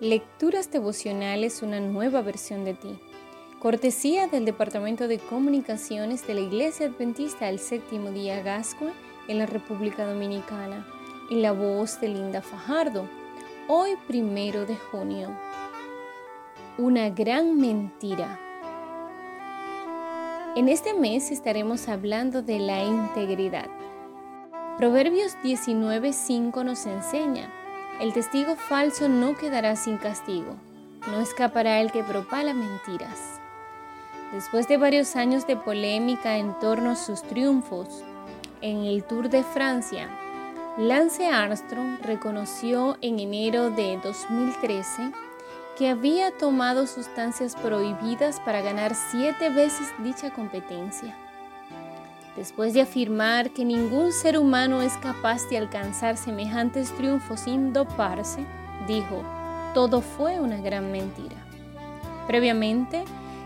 Lecturas devocionales, una nueva versión de ti. Cortesía del Departamento de Comunicaciones de la Iglesia Adventista del Séptimo Día Gascue en la República Dominicana. Y la voz de Linda Fajardo. Hoy, primero de junio. Una gran mentira. En este mes estaremos hablando de la integridad. Proverbios 19:5 nos enseña el testigo falso no quedará sin castigo, no escapará el que propala mentiras. Después de varios años de polémica en torno a sus triunfos en el Tour de Francia, Lance Armstrong reconoció en enero de 2013 que había tomado sustancias prohibidas para ganar siete veces dicha competencia. Después de afirmar que ningún ser humano es capaz de alcanzar semejantes triunfos sin doparse, dijo, todo fue una gran mentira. Previamente,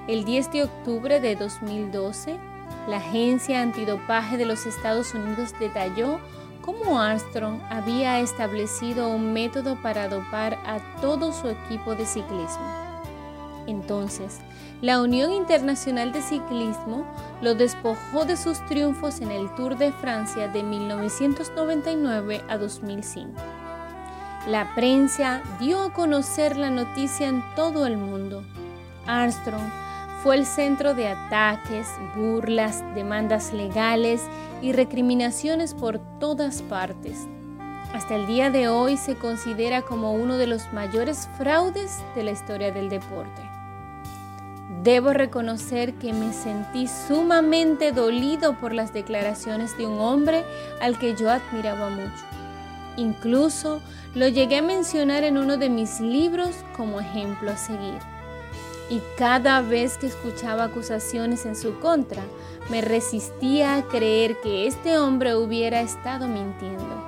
el 10 de octubre de 2012, la Agencia Antidopaje de los Estados Unidos detalló cómo Armstrong había establecido un método para dopar a todo su equipo de ciclismo. Entonces, la Unión Internacional de Ciclismo lo despojó de sus triunfos en el Tour de Francia de 1999 a 2005. La prensa dio a conocer la noticia en todo el mundo. Armstrong fue el centro de ataques, burlas, demandas legales y recriminaciones por todas partes. Hasta el día de hoy se considera como uno de los mayores fraudes de la historia del deporte. Debo reconocer que me sentí sumamente dolido por las declaraciones de un hombre al que yo admiraba mucho. Incluso lo llegué a mencionar en uno de mis libros como ejemplo a seguir. Y cada vez que escuchaba acusaciones en su contra, me resistía a creer que este hombre hubiera estado mintiendo.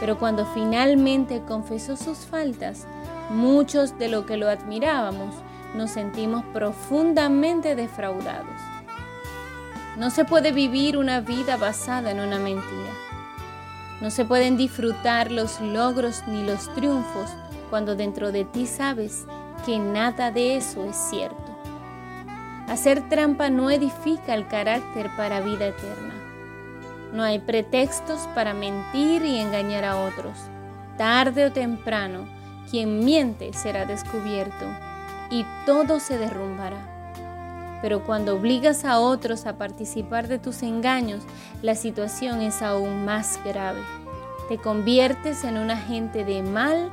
Pero cuando finalmente confesó sus faltas, muchos de lo que lo admirábamos nos sentimos profundamente defraudados. No se puede vivir una vida basada en una mentira. No se pueden disfrutar los logros ni los triunfos cuando dentro de ti sabes que nada de eso es cierto. Hacer trampa no edifica el carácter para vida eterna. No hay pretextos para mentir y engañar a otros. Tarde o temprano, quien miente será descubierto y todo se derrumbará. Pero cuando obligas a otros a participar de tus engaños, la situación es aún más grave. Te conviertes en un agente de mal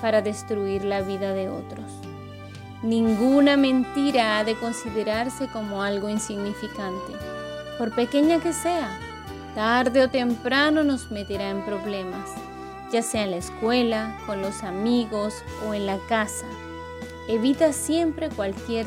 para destruir la vida de otros. Ninguna mentira ha de considerarse como algo insignificante, por pequeña que sea. Tarde o temprano nos meterá en problemas, ya sea en la escuela, con los amigos o en la casa. Evita siempre cualquier